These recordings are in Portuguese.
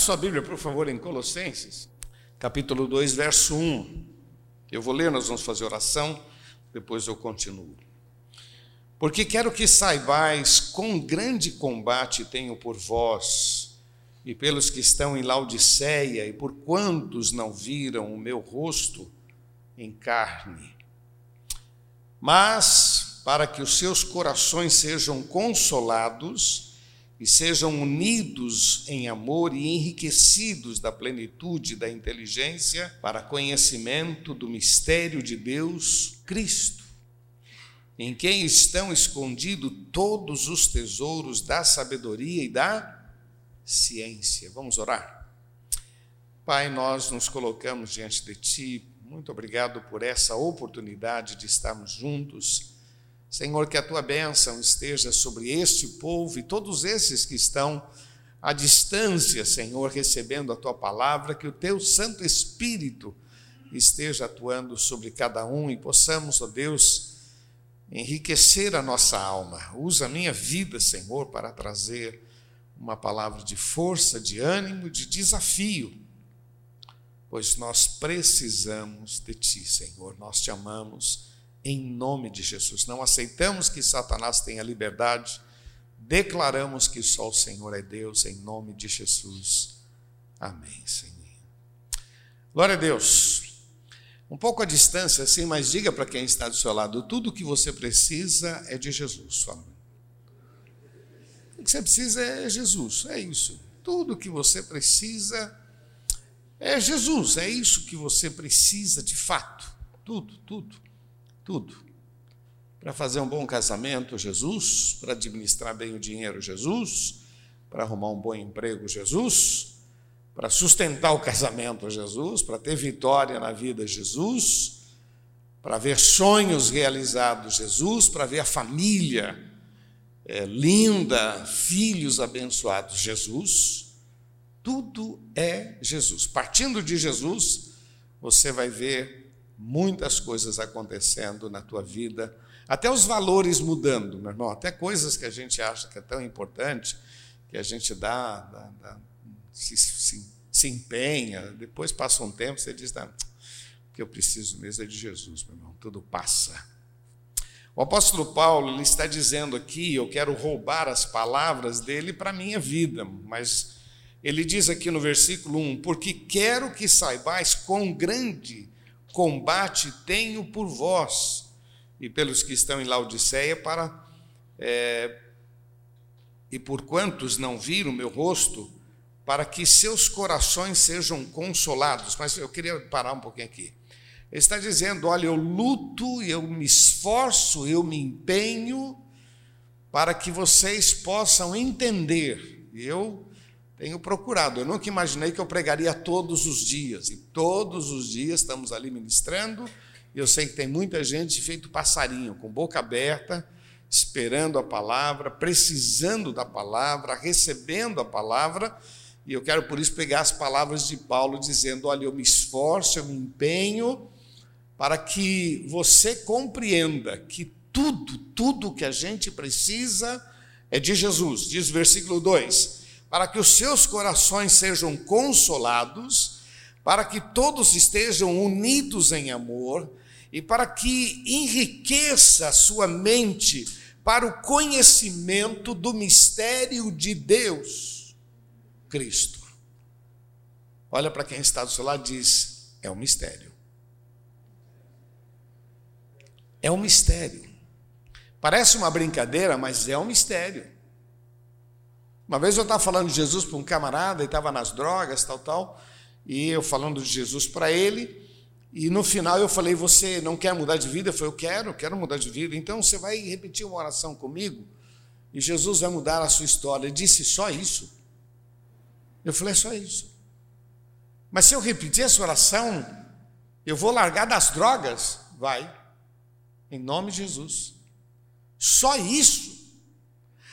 sua Bíblia, por favor, em Colossenses, capítulo 2, verso 1. Eu vou ler, nós vamos fazer oração, depois eu continuo. Porque quero que saibais quão grande combate tenho por vós e pelos que estão em Laodiceia e por quantos não viram o meu rosto em carne. Mas para que os seus corações sejam consolados e sejam unidos em amor e enriquecidos da plenitude da inteligência para conhecimento do mistério de Deus, Cristo em quem estão escondidos todos os tesouros da sabedoria e da ciência. Vamos orar? Pai, nós nos colocamos diante de Ti. Muito obrigado por essa oportunidade de estarmos juntos. Senhor, que a Tua bênção esteja sobre este povo e todos esses que estão à distância, Senhor, recebendo a Tua palavra, que o Teu Santo Espírito esteja atuando sobre cada um e possamos, ó Deus, enriquecer a nossa alma. Usa a minha vida, Senhor, para trazer uma palavra de força, de ânimo, de desafio, pois nós precisamos de Ti, Senhor. Nós te amamos em nome de Jesus. Não aceitamos que Satanás tenha liberdade, declaramos que só o Senhor é Deus, em nome de Jesus. Amém, Senhor. Glória a Deus. Um pouco a distância, assim, mas diga para quem está do seu lado: tudo o que você precisa é de Jesus. O que você precisa é Jesus, é isso. Tudo o que você precisa é Jesus, é isso que você precisa de fato. Tudo, tudo, tudo. Para fazer um bom casamento, Jesus. Para administrar bem o dinheiro, Jesus. Para arrumar um bom emprego, Jesus para sustentar o casamento Jesus, para ter vitória na vida Jesus, para ver sonhos realizados Jesus, para ver a família é, linda, filhos abençoados Jesus. Tudo é Jesus. Partindo de Jesus, você vai ver muitas coisas acontecendo na tua vida, até os valores mudando, meu irmão, até coisas que a gente acha que é tão importante, que a gente dá, dá, dá se, se, se, empenha, depois passa um tempo, você diz, o que eu preciso mesmo é de Jesus, meu irmão, tudo passa. O apóstolo Paulo ele está dizendo aqui, eu quero roubar as palavras dele para a minha vida, mas ele diz aqui no versículo 1: Porque quero que saibais quão grande combate tenho por vós e pelos que estão em Laodiceia, para é, e por quantos não viram meu rosto, para que seus corações sejam consolados. Mas eu queria parar um pouquinho aqui. Ele está dizendo: olha, eu luto, eu me esforço, eu me empenho para que vocês possam entender. Eu tenho procurado, eu nunca imaginei que eu pregaria todos os dias, e todos os dias estamos ali ministrando. E eu sei que tem muita gente feito passarinho, com boca aberta, esperando a palavra, precisando da palavra, recebendo a palavra e eu quero por isso pegar as palavras de Paulo dizendo: Olha, eu me esforço, eu me empenho para que você compreenda que tudo, tudo que a gente precisa é de Jesus. Diz o versículo 2: Para que os seus corações sejam consolados, para que todos estejam unidos em amor e para que enriqueça a sua mente para o conhecimento do mistério de Deus Cristo. Olha para quem está do seu lado e diz: é um mistério. É um mistério. Parece uma brincadeira, mas é um mistério. Uma vez eu estava falando de Jesus para um camarada, e estava nas drogas, tal, tal, e eu falando de Jesus para ele, e no final eu falei: Você não quer mudar de vida? Eu falei: Eu quero, quero mudar de vida. Então você vai repetir uma oração comigo, e Jesus vai mudar a sua história. Ele disse: Só isso. Eu falei, é só isso. Mas se eu repetir essa oração, eu vou largar das drogas? Vai. Em nome de Jesus. Só isso.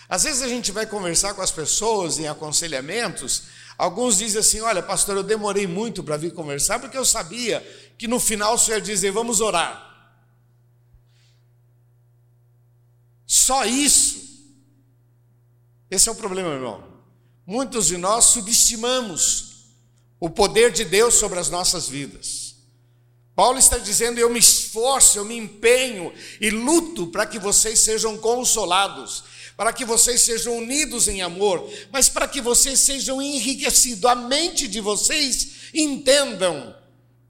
Às vezes a gente vai conversar com as pessoas em aconselhamentos, alguns dizem assim: Olha, pastor, eu demorei muito para vir conversar, porque eu sabia que no final o senhor ia dizer: Vamos orar. Só isso. Esse é o problema, meu irmão. muitos de nós subestimamos o poder de Deus sobre as nossas vidas. Paulo está dizendo: eu me esforço, eu me empenho e luto para que vocês sejam consolados, para que vocês sejam unidos em amor, mas para que vocês sejam enriquecidos, a mente de vocês entendam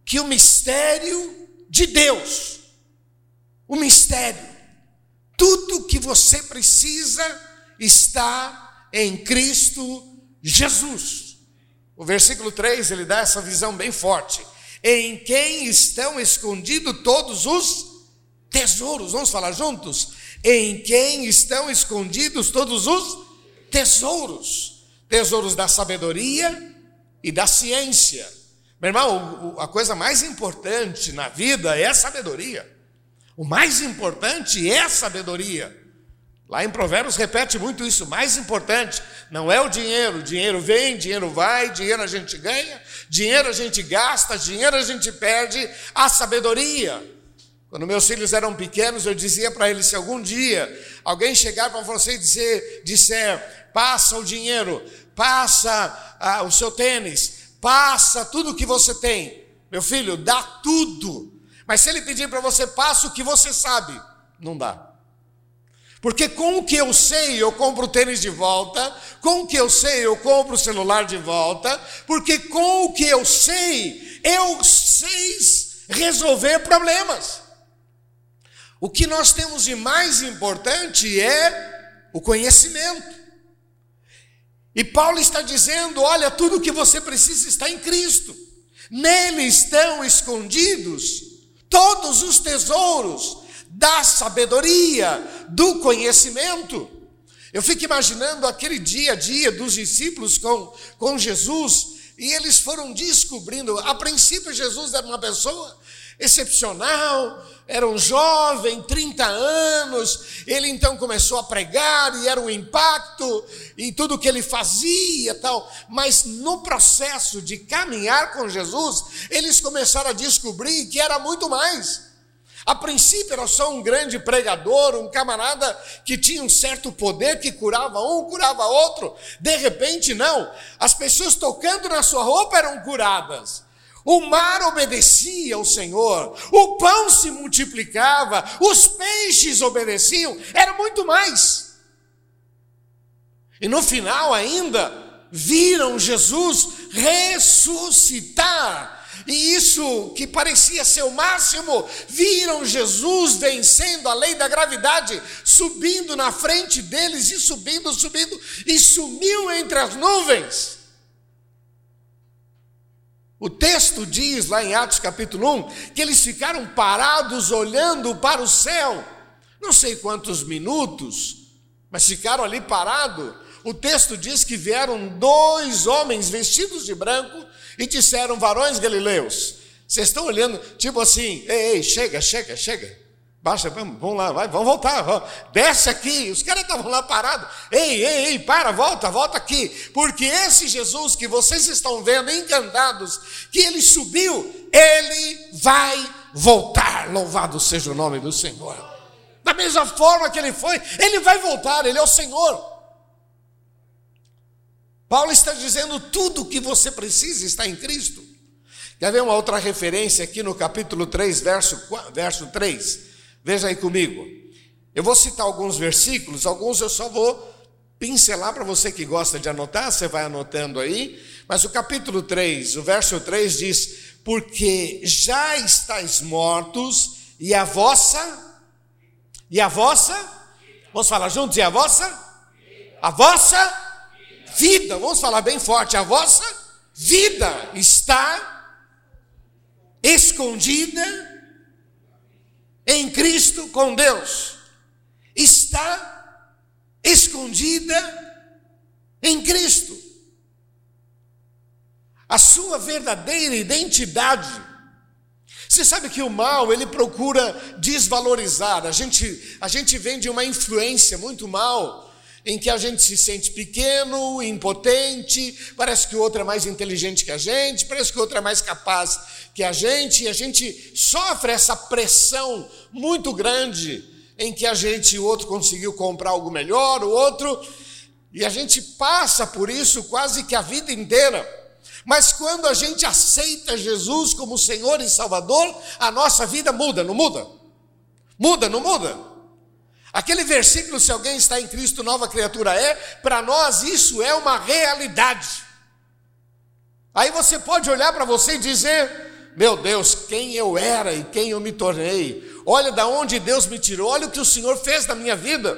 que o mistério de Deus, o mistério, tudo que você precisa está em Cristo Jesus. O versículo 3 ele dá essa visão bem forte. Em quem estão escondidos todos os tesouros. Vamos falar juntos? Em quem estão escondidos todos os tesouros tesouros da sabedoria e da ciência. Meu irmão, a coisa mais importante na vida é a sabedoria. O mais importante é a sabedoria. Lá em Provérbios repete muito isso. O mais importante não é o dinheiro. Dinheiro vem, dinheiro vai, dinheiro a gente ganha, dinheiro a gente gasta, dinheiro a gente perde. A sabedoria. Quando meus filhos eram pequenos, eu dizia para eles: se algum dia alguém chegar para você e dizer, disser, passa o dinheiro, passa ah, o seu tênis, passa tudo o que você tem, meu filho, dá tudo. Mas se ele pedir para você, passa o que você sabe, não dá. Porque com o que eu sei, eu compro o tênis de volta, com o que eu sei, eu compro o celular de volta, porque com o que eu sei, eu sei resolver problemas. O que nós temos de mais importante é o conhecimento. E Paulo está dizendo: olha, tudo o que você precisa está em Cristo. Nele estão escondidos todos os tesouros da sabedoria, do conhecimento. Eu fico imaginando aquele dia a dia dos discípulos com, com Jesus, e eles foram descobrindo. A princípio, Jesus era uma pessoa excepcional, era um jovem, 30 anos, ele então começou a pregar e era um impacto em tudo que ele fazia tal, mas no processo de caminhar com Jesus, eles começaram a descobrir que era muito mais. A princípio era só um grande pregador, um camarada que tinha um certo poder, que curava um, curava outro. De repente, não. As pessoas tocando na sua roupa eram curadas. O mar obedecia ao Senhor, o pão se multiplicava, os peixes obedeciam, era muito mais. E no final ainda, viram Jesus ressuscitar. E isso que parecia ser o máximo, viram Jesus vencendo a lei da gravidade, subindo na frente deles e subindo, subindo, e sumiu entre as nuvens. O texto diz lá em Atos capítulo 1 que eles ficaram parados olhando para o céu, não sei quantos minutos, mas ficaram ali parados. O texto diz que vieram dois homens vestidos de branco e disseram: Varões galileus, vocês estão olhando, tipo assim, ei, ei, chega, chega, chega. Baixa, vamos, lá, vai, vamos voltar, vamos, desce aqui. Os caras estavam lá parados. Ei, ei, ei, para, volta, volta aqui. Porque esse Jesus que vocês estão vendo, encantados, que ele subiu, ele vai voltar. Louvado seja o nome do Senhor. Da mesma forma que ele foi, ele vai voltar, ele é o Senhor. Paulo está dizendo: tudo o que você precisa está em Cristo. Quer ver uma outra referência aqui no capítulo 3, verso, verso 3? Veja aí comigo. Eu vou citar alguns versículos, alguns eu só vou pincelar para você que gosta de anotar, você vai anotando aí. Mas o capítulo 3, o verso 3 diz: Porque já estáis mortos, e a vossa, e a vossa, vamos falar juntos, e a vossa, a vossa vida, vamos falar bem forte, a vossa vida está escondida em Cristo com Deus está escondida em Cristo. A sua verdadeira identidade. Você sabe que o mal, ele procura desvalorizar. A gente, a gente vem de uma influência muito mal em que a gente se sente pequeno, impotente, parece que o outro é mais inteligente que a gente, parece que o outro é mais capaz que a gente, e a gente sofre essa pressão muito grande em que a gente, o outro conseguiu comprar algo melhor, o outro. E a gente passa por isso quase que a vida inteira. Mas quando a gente aceita Jesus como Senhor e Salvador, a nossa vida muda, não muda? Muda, não muda? Aquele versículo, se alguém está em Cristo, nova criatura é, para nós isso é uma realidade. Aí você pode olhar para você e dizer: Meu Deus, quem eu era e quem eu me tornei. Olha da onde Deus me tirou, olha o que o Senhor fez na minha vida.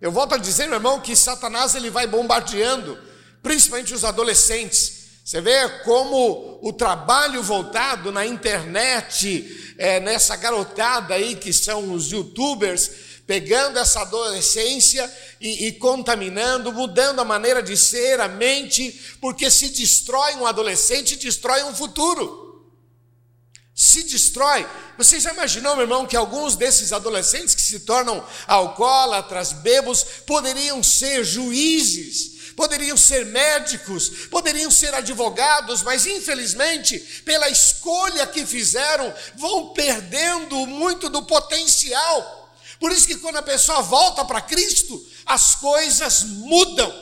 Eu volto a dizer, meu irmão, que Satanás ele vai bombardeando, principalmente os adolescentes. Você vê como o trabalho voltado na internet, é, nessa garotada aí que são os youtubers, pegando essa adolescência e, e, contaminando, mudando a maneira de ser, a mente, porque se destrói um adolescente, destrói um futuro se destrói. Você já imaginou, meu irmão, que alguns desses adolescentes que se tornam alcoólatras, bebos, poderiam ser juízes, poderiam ser médicos, poderiam ser advogados, mas infelizmente, pela escolha que fizeram, vão perdendo muito do potencial. Por isso que quando a pessoa volta para Cristo, as coisas mudam.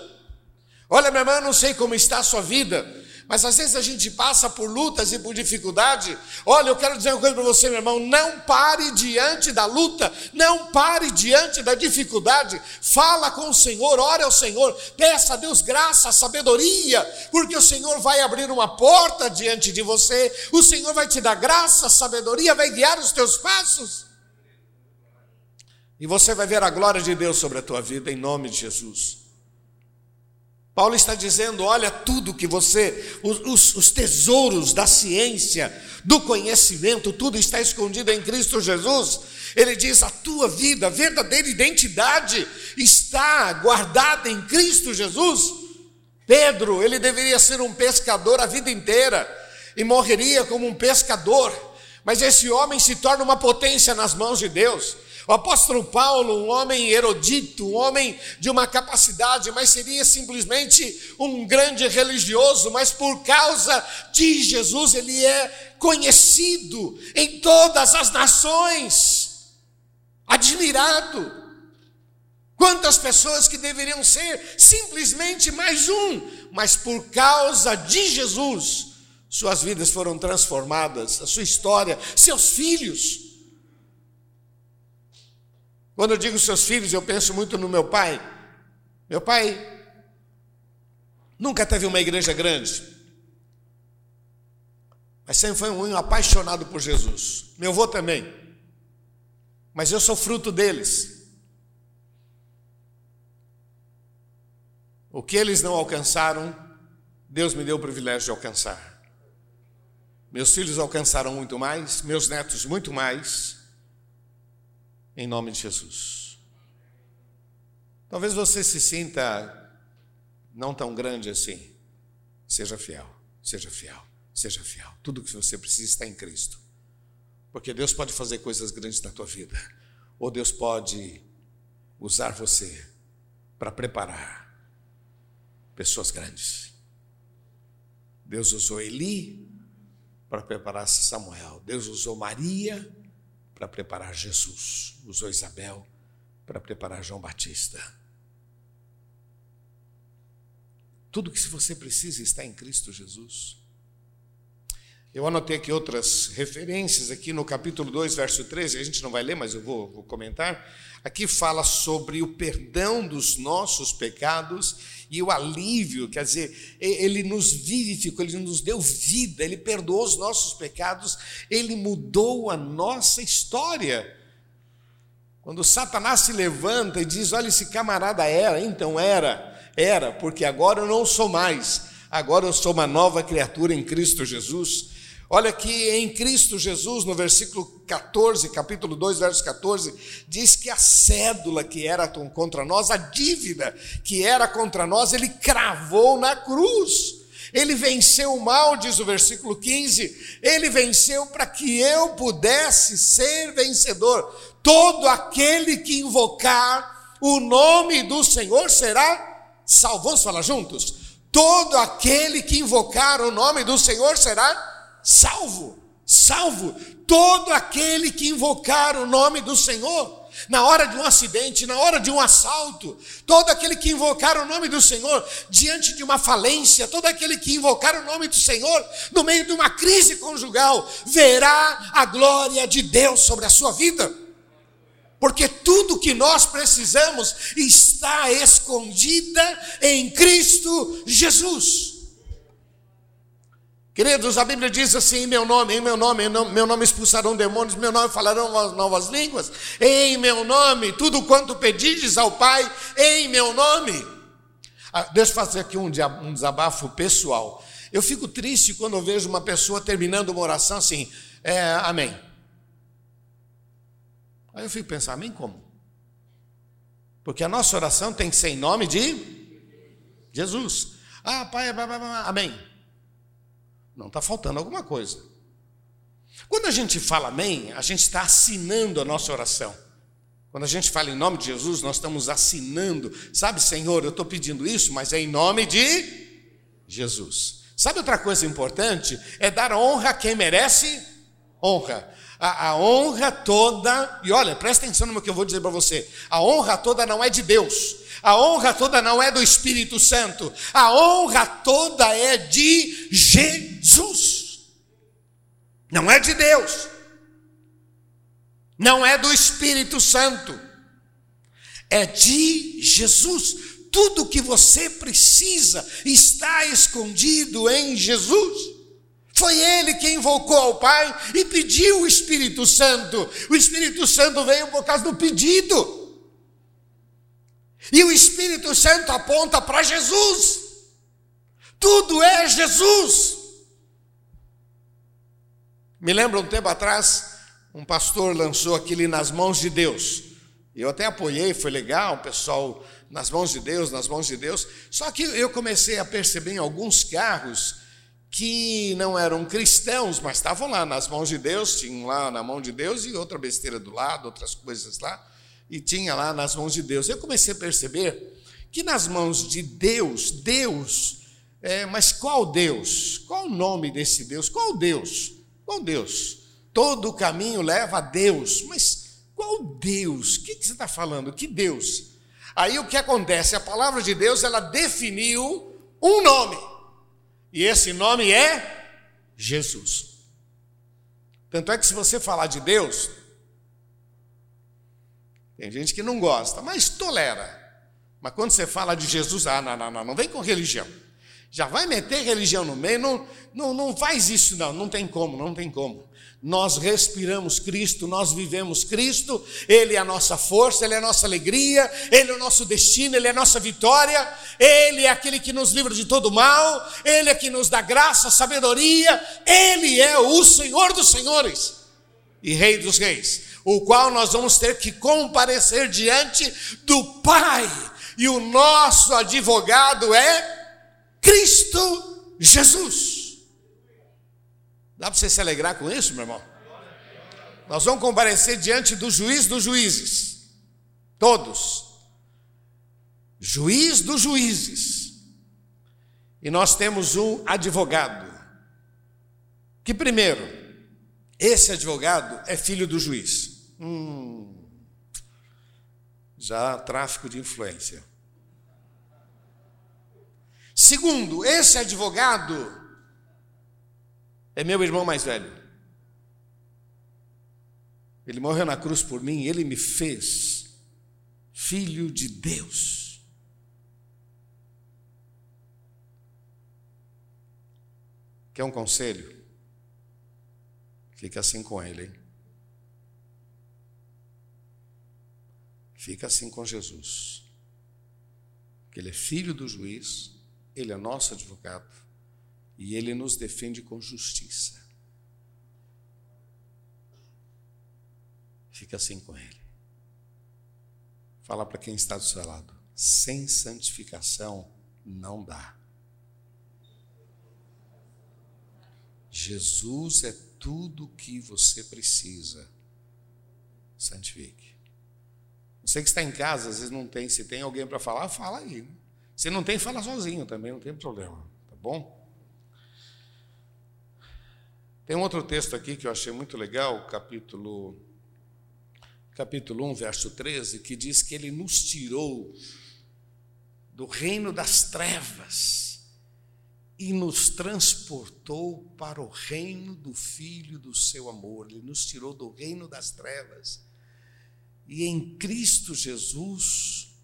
Olha, meu irmão, não sei como está a sua vida, mas às vezes a gente passa por lutas e por dificuldade. Olha, eu quero dizer uma coisa para você, meu irmão: não pare diante da luta, não pare diante da dificuldade. Fala com o Senhor, ore ao Senhor, peça a Deus graça, sabedoria, porque o Senhor vai abrir uma porta diante de você, o Senhor vai te dar graça, sabedoria, vai guiar os teus passos. E você vai ver a glória de Deus sobre a tua vida, em nome de Jesus. Paulo está dizendo: olha, tudo que você, os, os, tesouros da ciência, do conhecimento, tudo está escondido em Cristo Jesus. Ele diz: a tua vida, a verdadeira identidade está guardada em Cristo Jesus. Pedro, ele deveria ser um pescador a vida inteira e morreria como um pescador, mas esse homem se torna uma potência nas mãos de Deus. O apóstolo Paulo, um homem erudito, um homem de uma capacidade, mas seria simplesmente um grande religioso, mas por causa de Jesus ele é conhecido em todas as nações, admirado. Quantas pessoas que deveriam ser simplesmente mais um, mas por causa de Jesus, suas vidas foram transformadas, a sua história, seus filhos quando eu digo seus filhos, eu penso muito no meu pai. Meu pai nunca teve uma igreja grande, mas sempre foi um apaixonado por Jesus. Meu avô também, mas eu sou fruto deles. O que eles não alcançaram, Deus me deu o privilégio de alcançar. Meus filhos alcançaram muito mais, meus netos muito mais em nome de Jesus. Talvez você se sinta não tão grande assim. Seja fiel, seja fiel, seja fiel. Tudo que você precisa está em Cristo. Porque Deus pode fazer coisas grandes na tua vida, ou Deus pode usar você para preparar pessoas grandes. Deus usou Eli para preparar Samuel. Deus usou Maria para preparar Jesus, usou Isabel para preparar João Batista. Tudo que você precisa está em Cristo Jesus. Eu anotei aqui outras referências, aqui no capítulo 2, verso 13, a gente não vai ler, mas eu vou, vou comentar. Aqui fala sobre o perdão dos nossos pecados e o alívio, quer dizer, ele nos vivificou, ele nos deu vida, ele perdoou os nossos pecados, ele mudou a nossa história. Quando Satanás se levanta e diz: Olha, esse camarada era, então era, era, porque agora eu não sou mais, agora eu sou uma nova criatura em Cristo Jesus. Olha que em Cristo Jesus, no versículo 14, capítulo 2, verso 14, diz que a cédula que era contra nós, a dívida que era contra nós, ele cravou na cruz. Ele venceu o mal, diz o versículo 15. Ele venceu para que eu pudesse ser vencedor. Todo aquele que invocar o nome do Senhor será salvo. Vamos falar juntos? Todo aquele que invocar o nome do Senhor será salvo, salvo todo aquele que invocar o nome do Senhor. na hora de um acidente, na hora de um assalto, todo aquele que invocar o nome do Senhor diante de uma falência, todo aquele que invocar o nome do Senhor no meio de uma crise conjugal, verá a glória de Deus sobre a sua vida. Porque tudo que nós precisamos está escondida em Cristo Jesus. Queridos, a Bíblia diz assim: em meu nome, em meu nome, em meu nome expulsarão demônios, em meu nome falarão novas línguas, em meu nome, tudo quanto pedides ao Pai, em meu nome. Ah, deixa eu fazer aqui um desabafo pessoal. Eu fico triste quando eu vejo uma pessoa terminando uma oração assim, é, amém. Aí eu fico pensando, amém como? Porque a nossa oração tem que ser em nome de Jesus. Ah, pai, amém. Não está faltando alguma coisa. Quando a gente fala amém, a gente está assinando a nossa oração. Quando a gente fala em nome de Jesus, nós estamos assinando. Sabe, Senhor, eu estou pedindo isso, mas é em nome de Jesus. Sabe outra coisa importante? É dar honra a quem merece honra. A, a honra toda, e olha, presta atenção no que eu vou dizer para você: a honra toda não é de Deus, a honra toda não é do Espírito Santo, a honra toda é de Jesus. Não é de Deus. Não é do Espírito Santo. É de Jesus. Tudo que você precisa está escondido em Jesus. Foi ele quem invocou ao Pai e pediu o Espírito Santo. O Espírito Santo veio por causa do pedido. E o Espírito Santo aponta para Jesus. Tudo é Jesus. Me lembro um tempo atrás, um pastor lançou aquele nas mãos de Deus. Eu até apoiei, foi legal, o pessoal nas mãos de Deus, nas mãos de Deus. Só que eu comecei a perceber em alguns carros que não eram cristãos, mas estavam lá nas mãos de Deus, tinham lá na mão de Deus e outra besteira do lado, outras coisas lá e tinha lá nas mãos de Deus. Eu comecei a perceber que nas mãos de Deus, Deus, é, mas qual Deus? Qual o nome desse Deus? Qual Deus? Qual Deus? Todo o caminho leva a Deus, mas qual Deus? O que, que você está falando? Que Deus? Aí o que acontece? A palavra de Deus ela definiu um nome, e esse nome é Jesus. Tanto é que se você falar de Deus, tem gente que não gosta, mas tolera. Mas quando você fala de Jesus, ah, não, não, não, não vem com religião. Já vai meter religião no meio, não, não, não faz isso, não, não tem como, não tem como. Nós respiramos Cristo, nós vivemos Cristo, Ele é a nossa força, Ele é a nossa alegria, Ele é o nosso destino, Ele é a nossa vitória, Ele é aquele que nos livra de todo mal, Ele é que nos dá graça, sabedoria, Ele é o Senhor dos Senhores e Rei dos Reis o qual nós vamos ter que comparecer diante do Pai, e o nosso advogado é Cristo Jesus. Dá para você se alegrar com isso, meu irmão? Nós vamos comparecer diante do juiz dos juízes, todos. Juiz dos juízes. E nós temos um advogado, que primeiro, esse advogado é filho do juiz. Hum, já tráfico de influência. Segundo, esse advogado é meu irmão mais velho. Ele morreu na cruz por mim, ele me fez filho de Deus. Quer um conselho? Fica assim com ele, hein? Fica assim com Jesus. Que ele é filho do juiz, ele é nosso advogado e ele nos defende com justiça. Fica assim com ele. Fala para quem está do seu lado: sem santificação não dá. Jesus é tudo o que você precisa. Santifique. Você que está em casa, às vezes não tem, se tem alguém para falar, fala aí. Se não tem, fala sozinho também, não tem problema, tá bom? Tem um outro texto aqui que eu achei muito legal, capítulo capítulo 1, verso 13, que diz que ele nos tirou do reino das trevas e nos transportou para o reino do Filho do seu amor. Ele nos tirou do reino das trevas. E em Cristo Jesus,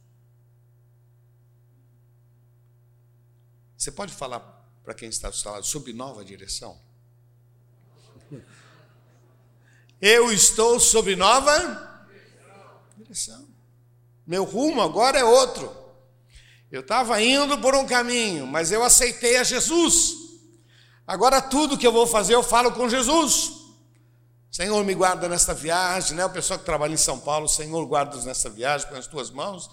você pode falar para quem está do seu lado sob nova direção? Eu estou sob nova direção. Meu rumo agora é outro. Eu estava indo por um caminho, mas eu aceitei a Jesus. Agora tudo que eu vou fazer eu falo com Jesus. Senhor, me guarda nesta viagem, né? O pessoal que trabalha em São Paulo, Senhor, guarda-nos nesta viagem com as tuas mãos,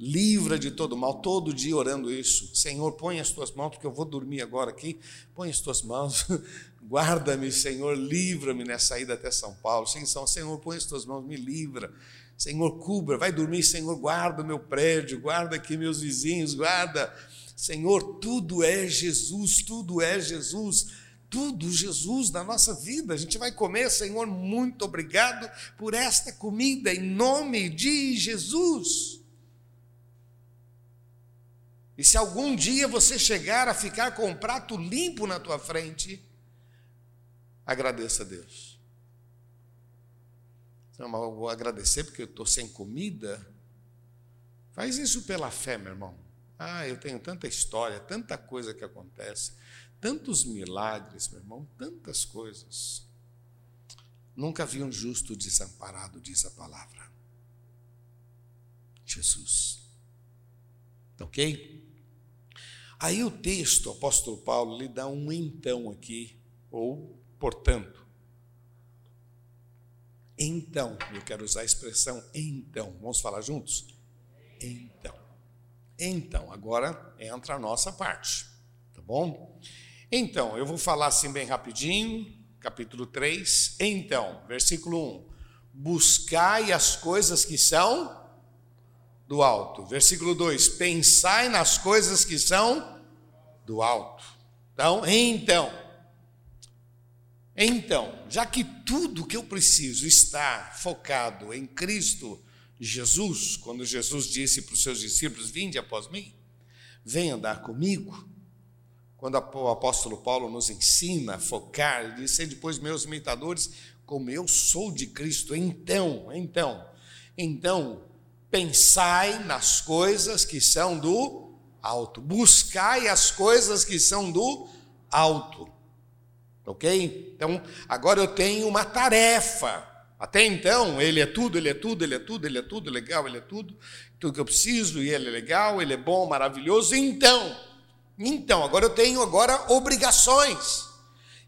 livra de todo mal, todo dia orando isso. Senhor, põe as tuas mãos, porque eu vou dormir agora aqui. Põe as tuas mãos, guarda-me, Senhor, livra-me nessa ida até São Paulo. Senhor, põe as tuas mãos, me livra. Senhor, cubra, vai dormir, Senhor, guarda o meu prédio, guarda aqui meus vizinhos, guarda. Senhor, tudo é Jesus, tudo é Jesus, tudo Jesus na nossa vida. A gente vai comer, Senhor, muito obrigado por esta comida, em nome de Jesus. E se algum dia você chegar a ficar com um prato limpo na tua frente, agradeça a Deus. Não, mas eu vou agradecer porque eu estou sem comida. Faz isso pela fé, meu irmão. Ah, eu tenho tanta história, tanta coisa que acontece, tantos milagres, meu irmão, tantas coisas. Nunca vi um justo desamparado, diz a palavra. Jesus. Ok? Aí o texto, o apóstolo Paulo, lhe dá um então aqui, ou portanto. Então, eu quero usar a expressão então. Vamos falar juntos? Então. Então, agora entra a nossa parte, tá bom? Então, eu vou falar assim bem rapidinho, capítulo 3. Então, versículo 1. Buscai as coisas que são do alto. Versículo 2: Pensai nas coisas que são do alto. Então, então, então, já que tudo que eu preciso está focado em Cristo Jesus, quando Jesus disse para os seus discípulos: Vinde após mim, vem andar comigo. Quando o apóstolo Paulo nos ensina a focar, ele diz: depois meus imitadores, como eu sou de Cristo. Então, então, então, pensai nas coisas que são do alto, buscai as coisas que são do alto. Ok? Então, agora eu tenho uma tarefa. Até então, ele é tudo, ele é tudo, ele é tudo, ele é tudo, legal, ele é tudo, tudo que eu preciso, e ele é legal, ele é bom, maravilhoso. Então, então, agora eu tenho agora obrigações.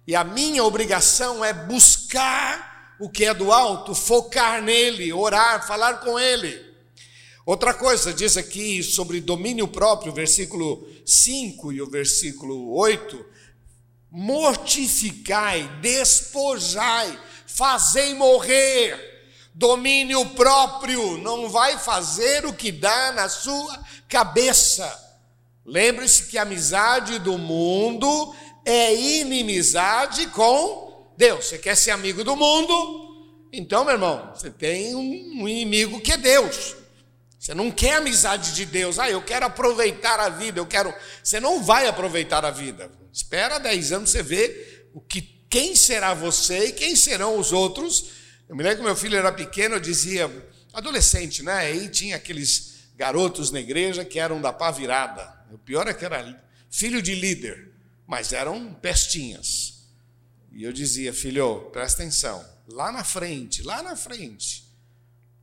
E a minha obrigação é buscar o que é do alto, focar nele, orar, falar com ele. Outra coisa, diz aqui sobre domínio próprio, versículo 5 e o versículo 8, mortificai, despojai, fazei morrer. Domínio próprio, não vai fazer o que dá na sua cabeça. Lembre-se que a amizade do mundo é inimizade com Deus. Você quer ser amigo do mundo? Então, meu irmão, você tem um inimigo que é Deus. Você não quer amizade de Deus. Ah, eu quero aproveitar a vida, eu quero. Você não vai aproveitar a vida. Espera 10 anos você vê o que, quem será você e quem serão os outros. Eu me lembro que meu filho era pequeno, eu dizia, adolescente, né? Aí tinha aqueles garotos na igreja que eram da pá virada. O pior é que era filho de líder, mas eram pestinhas. E eu dizia, filho, presta atenção, lá na frente, lá na frente,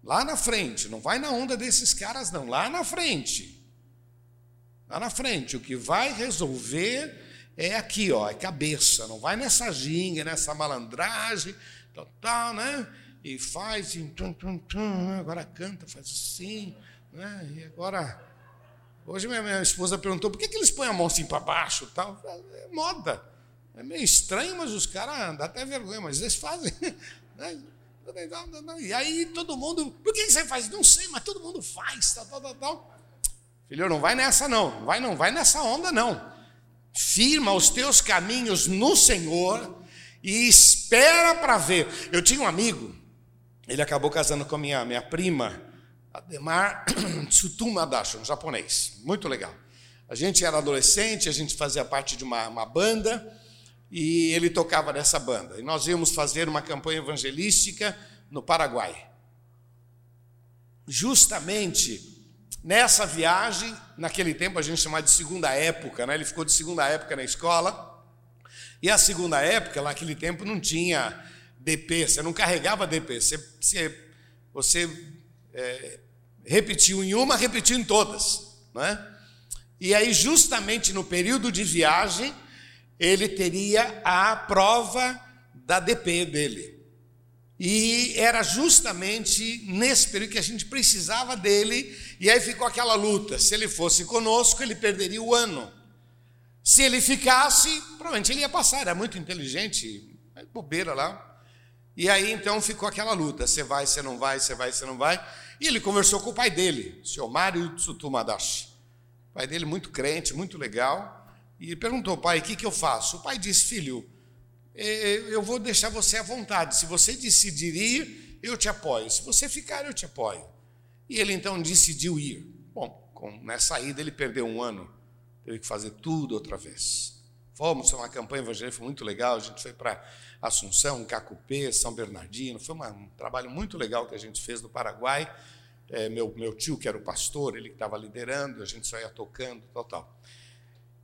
lá na frente, não vai na onda desses caras, não, lá na frente. Lá na frente, o que vai resolver é aqui, ó, é cabeça, não vai nessa ginga, nessa malandragem, tal, tal, né? E faz, e tum, tum, tum, né? agora canta, faz assim, né? E agora. Hoje minha, minha esposa perguntou por que, que eles põem a mão assim para baixo tal. É moda. É meio estranho, mas os caras dá até vergonha, mas eles fazem. Né? E aí todo mundo, por que você faz? Não sei, mas todo mundo faz, tal, tal, tal, tal. Filho, não vai nessa não, não vai, não vai nessa onda não. Firma os teus caminhos no Senhor e espera para ver. Eu tinha um amigo, ele acabou casando com a minha, minha prima, Ademar Tsutuma Dashi, um japonês. Muito legal. A gente era adolescente, a gente fazia parte de uma, uma banda e ele tocava nessa banda. E nós íamos fazer uma campanha evangelística no Paraguai. Justamente nessa viagem, naquele tempo a gente chamava de segunda época, né? ele ficou de segunda época na escola. E a segunda época, naquele tempo, não tinha DP, você não carregava DP, você, você, você é, repetiu em uma, repetiu em todas. Né? E aí, justamente no período de viagem, ele teria a prova da DP dele. E era justamente nesse período que a gente precisava dele, e aí ficou aquela luta. Se ele fosse conosco, ele perderia o ano. Se ele ficasse, provavelmente ele ia passar, era muito inteligente, bobeira lá. E aí então ficou aquela luta: você vai, você não vai, você vai, você não vai. E ele conversou com o pai dele, o senhor Mário Tsutumadashi. O pai dele, muito crente, muito legal, e perguntou: pai, o que, que eu faço? O pai disse: filho, é, é, eu vou deixar você à vontade. Se você decidir ir, eu te apoio. Se você ficar, eu te apoio. E ele então decidiu ir. Bom, com, nessa ida ele perdeu um ano, teve que fazer tudo outra vez. Fomos, foi uma campanha evangélica, foi muito legal. A gente foi para Assunção, Cacupê, São Bernardino. Foi uma, um trabalho muito legal que a gente fez no Paraguai. É, meu, meu tio, que era o pastor, ele estava liderando, a gente só ia tocando, tal, tal.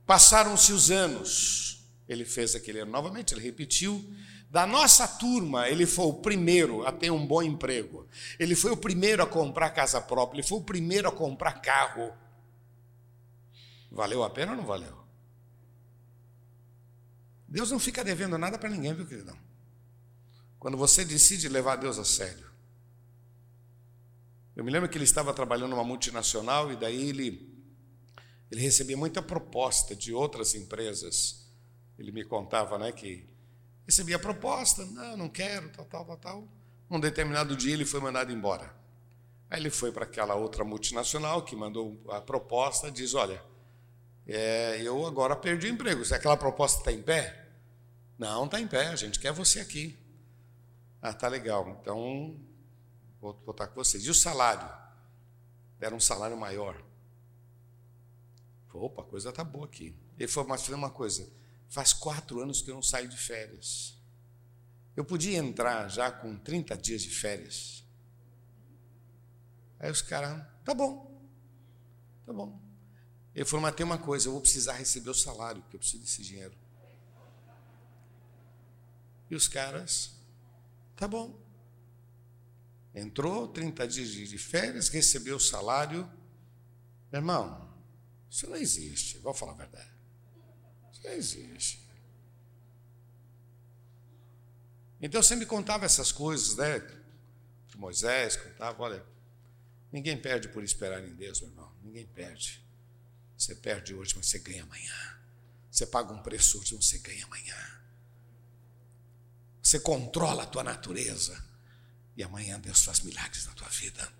Passaram-se os anos, ele fez aquele ano novamente, ele repetiu. Da nossa turma, ele foi o primeiro a ter um bom emprego. Ele foi o primeiro a comprar casa própria, ele foi o primeiro a comprar carro. Valeu a pena ou não valeu? Deus não fica devendo nada para ninguém, viu, queridão? Quando você decide levar Deus a sério. Eu me lembro que ele estava trabalhando numa multinacional e daí ele, ele recebia muita proposta de outras empresas. Ele me contava né, que recebia proposta, não, não quero, tal, tal, tal, tal. Um determinado dia ele foi mandado embora. Aí ele foi para aquela outra multinacional que mandou a proposta, diz, olha, é, eu agora perdi o emprego. Se aquela proposta está em pé? Não, está em pé, a gente quer você aqui. Ah, tá legal, então vou voltar com vocês. E o salário? Era um salário maior. Opa, a coisa está boa aqui. Ele falou, mas uma coisa, faz quatro anos que eu não saio de férias. Eu podia entrar já com 30 dias de férias. Aí os caras, tá bom, tá bom. Ele falou, mas tem uma coisa, eu vou precisar receber o salário, porque eu preciso desse dinheiro. E os caras, tá bom. Entrou 30 dias de férias, recebeu o salário. Meu irmão, isso não existe, vou falar a verdade. Isso não existe. Então você me contava essas coisas, né? De Moisés, contava, olha, ninguém perde por esperar em Deus, meu irmão. Ninguém perde. Você perde hoje, mas você ganha amanhã. Você paga um preço hoje, mas você ganha amanhã. Você controla a tua natureza. E amanhã Deus faz milagres na tua vida.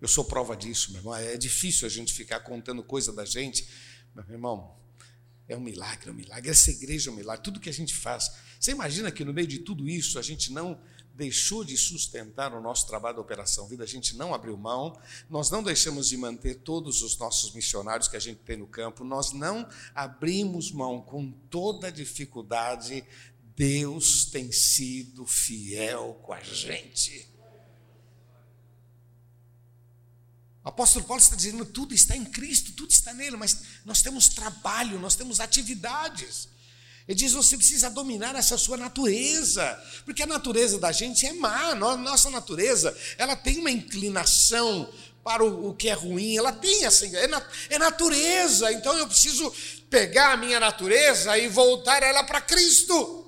Eu sou prova disso, meu irmão. É difícil a gente ficar contando coisa da gente. Mas, meu irmão, é um milagre, é um milagre. Essa igreja é um milagre. Tudo que a gente faz. Você imagina que no meio de tudo isso a gente não deixou de sustentar o nosso trabalho da Operação Vida, a gente não abriu mão, nós não deixamos de manter todos os nossos missionários que a gente tem no campo, nós não abrimos mão com toda dificuldade. Deus tem sido fiel com a gente. O apóstolo Paulo está dizendo: tudo está em Cristo, tudo está nele, mas nós temos trabalho, nós temos atividades. Ele diz: você precisa dominar essa sua natureza, porque a natureza da gente é má. Nossa natureza, ela tem uma inclinação para o, que é ruim, ela tem essa, é, é natureza. Então eu preciso pegar a minha natureza e voltar ela para Cristo.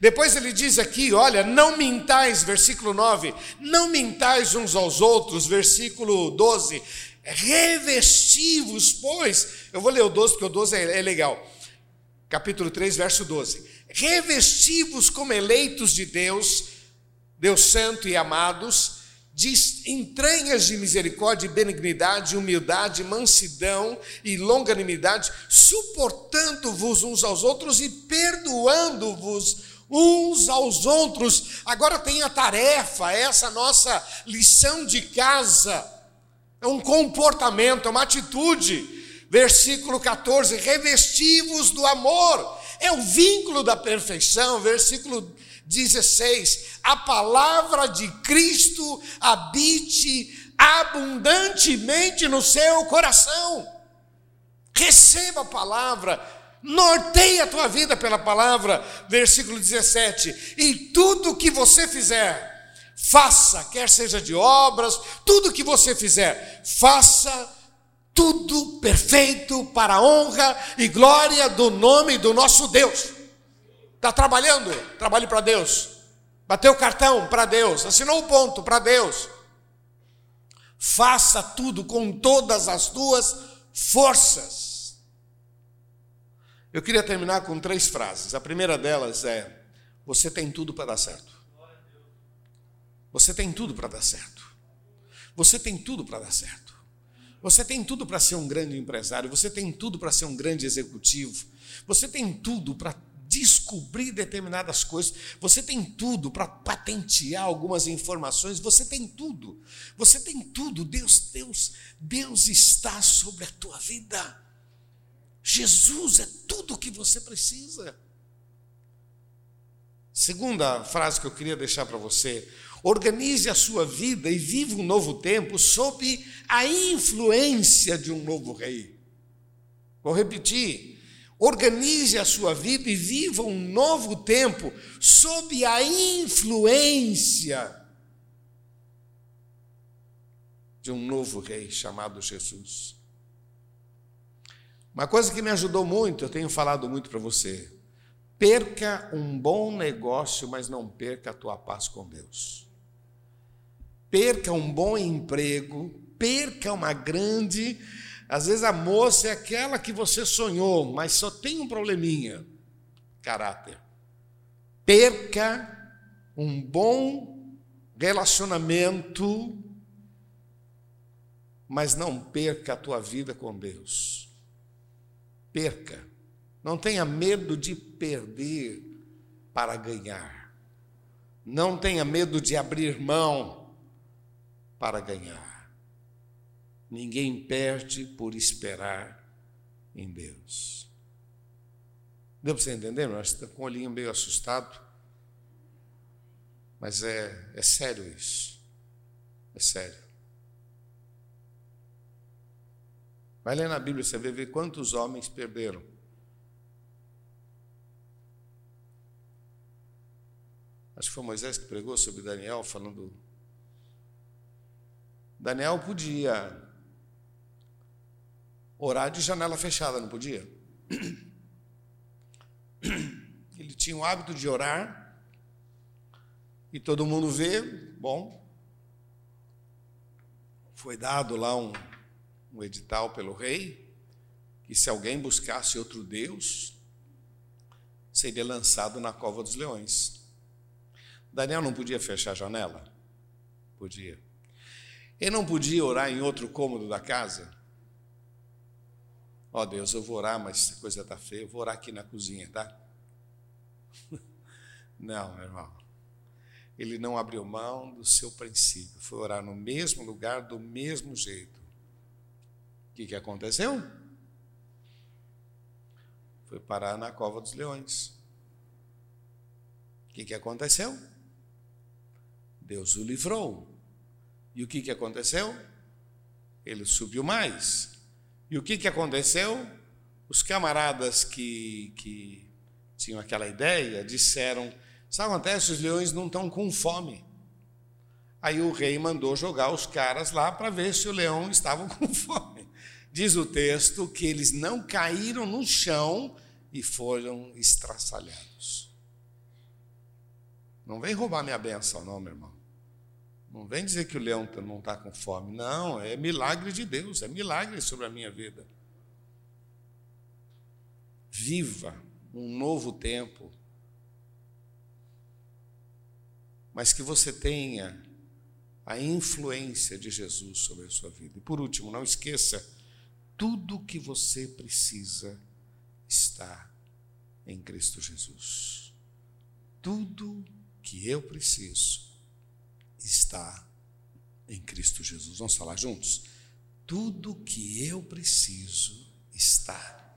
Depois ele diz aqui, olha, não mintais, versículo 9, não mintais uns aos outros, versículo 12, revestivos, pois, eu vou ler o 12 porque o 12 é, é legal capítulo 3, verso 12: Revestivos como eleitos de Deus, Deus santo e amados, de entranhas de misericórdia e benignidade, humildade, mansidão e longanimidade, suportando-vos uns aos outros e perdoando-vos uns aos outros. Agora tem a tarefa, essa nossa lição de casa. É um comportamento, é uma atitude. Versículo 14: revestivos do amor. É o vínculo da perfeição. Versículo 16: a palavra de Cristo habite abundantemente no seu coração. Receba a palavra, norteie a tua vida pela palavra. Versículo 17: e tudo que você fizer, faça, quer seja de obras, tudo que você fizer, faça tudo perfeito para a honra e glória do nome do nosso Deus. Está trabalhando? Trabalhe para Deus. Bateu o cartão para Deus. Assinou o ponto para Deus. Faça tudo com todas as tuas forças. Eu queria terminar com três frases. A primeira delas é: Você tem tudo para dar certo. Você tem tudo para dar certo. Você tem tudo para dar certo. Você tem tudo para ser um grande empresário. Você tem tudo para ser um grande executivo. Você tem tudo para descobrir determinadas coisas, você tem tudo para patentear algumas informações, você tem tudo. Você tem tudo. Deus, Deus, Deus está sobre a tua vida. Jesus é tudo o que você precisa. Segunda frase que eu queria deixar para você: organize a sua vida e viva um novo tempo sob a influência de um novo rei. Vou repetir. Organize a sua vida e viva um novo tempo sob a influência de um novo rei chamado Jesus. Uma coisa que me ajudou muito, eu tenho falado muito para você. Perca um bom negócio, mas não perca a tua paz com Deus. Perca um bom emprego, perca uma grande às vezes a moça é aquela que você sonhou, mas só tem um probleminha: caráter. Perca um bom relacionamento, mas não perca a tua vida com Deus. Perca. Não tenha medo de perder para ganhar. Não tenha medo de abrir mão para ganhar. Ninguém perde por esperar em Deus. Deu para você entender? Nós estamos com o olhinho meio assustado. Mas é, é sério isso. É sério. Vai ler na Bíblia, você vai ver quantos homens perderam. Acho que foi Moisés que pregou sobre Daniel, falando. Daniel podia orar de janela fechada, não podia? Ele tinha o hábito de orar e todo mundo vê, bom. Foi dado lá um, um edital pelo rei que se alguém buscasse outro Deus, seria lançado na cova dos leões. Daniel não podia fechar a janela? Podia. Ele não podia orar em outro cômodo da casa? Ó oh, Deus, eu vou orar, mas a coisa está feia, eu vou orar aqui na cozinha, tá? Não, meu irmão. Ele não abriu mão do seu princípio, foi orar no mesmo lugar, do mesmo jeito. O que, que aconteceu? Foi parar na cova dos leões. O que, que aconteceu? Deus o livrou. E o que, que aconteceu? Ele subiu mais. E o que, que aconteceu? Os camaradas que, que tinham aquela ideia disseram: Sabe o que acontece? Os leões não estão com fome. Aí o rei mandou jogar os caras lá para ver se o leão estava com fome. Diz o texto que eles não caíram no chão e foram estraçalhados. Não vem roubar minha benção, não, meu irmão. Não vem dizer que o leão não está com fome. Não, é milagre de Deus, é milagre sobre a minha vida. Viva um novo tempo, mas que você tenha a influência de Jesus sobre a sua vida. E por último, não esqueça, tudo que você precisa está em Cristo Jesus. Tudo que eu preciso está em Cristo Jesus. Vamos falar juntos? Tudo que eu preciso está.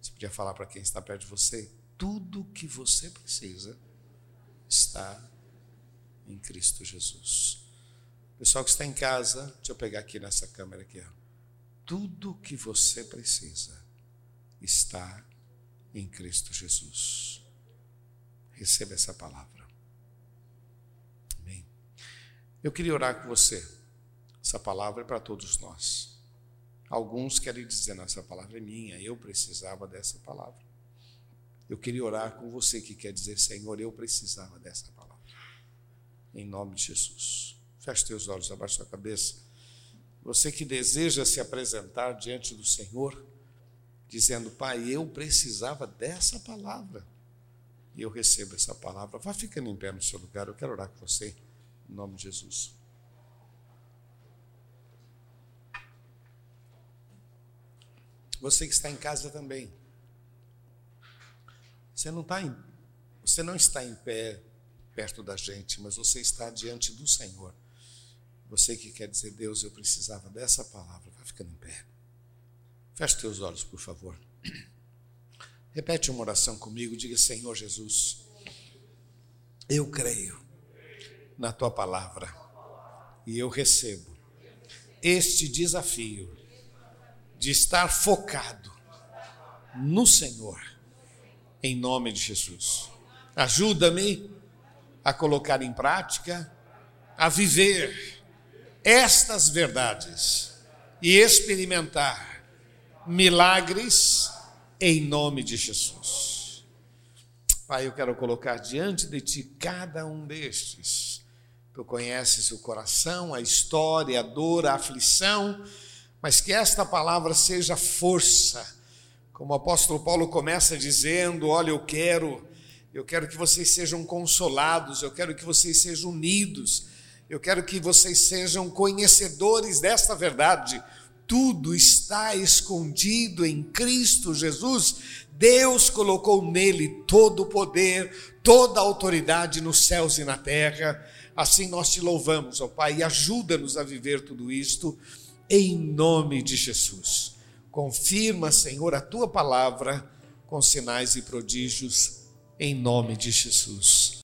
Você podia falar para quem está perto de você? Tudo que você precisa está em Cristo Jesus. Pessoal que está em casa, deixa eu pegar aqui nessa câmera aqui. Ó. Tudo que você precisa está em Cristo Jesus. Receba essa palavra. Amém. Eu queria orar com você. Essa palavra é para todos nós. Alguns querem dizer, essa palavra é minha, eu precisava dessa palavra. Eu queria orar com você que quer dizer, Senhor, eu precisava dessa palavra. Em nome de Jesus. Feche teus olhos, abaixe sua cabeça. Você que deseja se apresentar diante do Senhor, dizendo, Pai, eu precisava dessa palavra. E eu recebo essa palavra. Vá ficando em pé no seu lugar, eu quero orar com você, em nome de Jesus. Você que está em casa também. Você não está em, você não está em pé perto da gente, mas você está diante do Senhor. Você que quer dizer, Deus, eu precisava dessa palavra, vai ficando em pé. Feche teus olhos, por favor. Repete uma oração comigo, diga: Senhor Jesus, eu creio na tua palavra e eu recebo este desafio de estar focado no Senhor, em nome de Jesus. Ajuda-me a colocar em prática, a viver estas verdades e experimentar milagres em nome de Jesus. Pai, eu quero colocar diante de Ti cada um destes. Tu conheces o coração, a história, a dor, a aflição, mas que esta palavra seja força. Como o apóstolo Paulo começa dizendo: Olha, eu quero, eu quero que vocês sejam consolados, eu quero que vocês sejam unidos, eu quero que vocês sejam conhecedores desta verdade. Tudo está escondido em Cristo Jesus. Deus colocou nele todo o poder, toda a autoridade nos céus e na terra. Assim nós te louvamos, ó Pai, e ajuda-nos a viver tudo isto em nome de Jesus. Confirma, Senhor, a tua palavra com sinais e prodígios em nome de Jesus.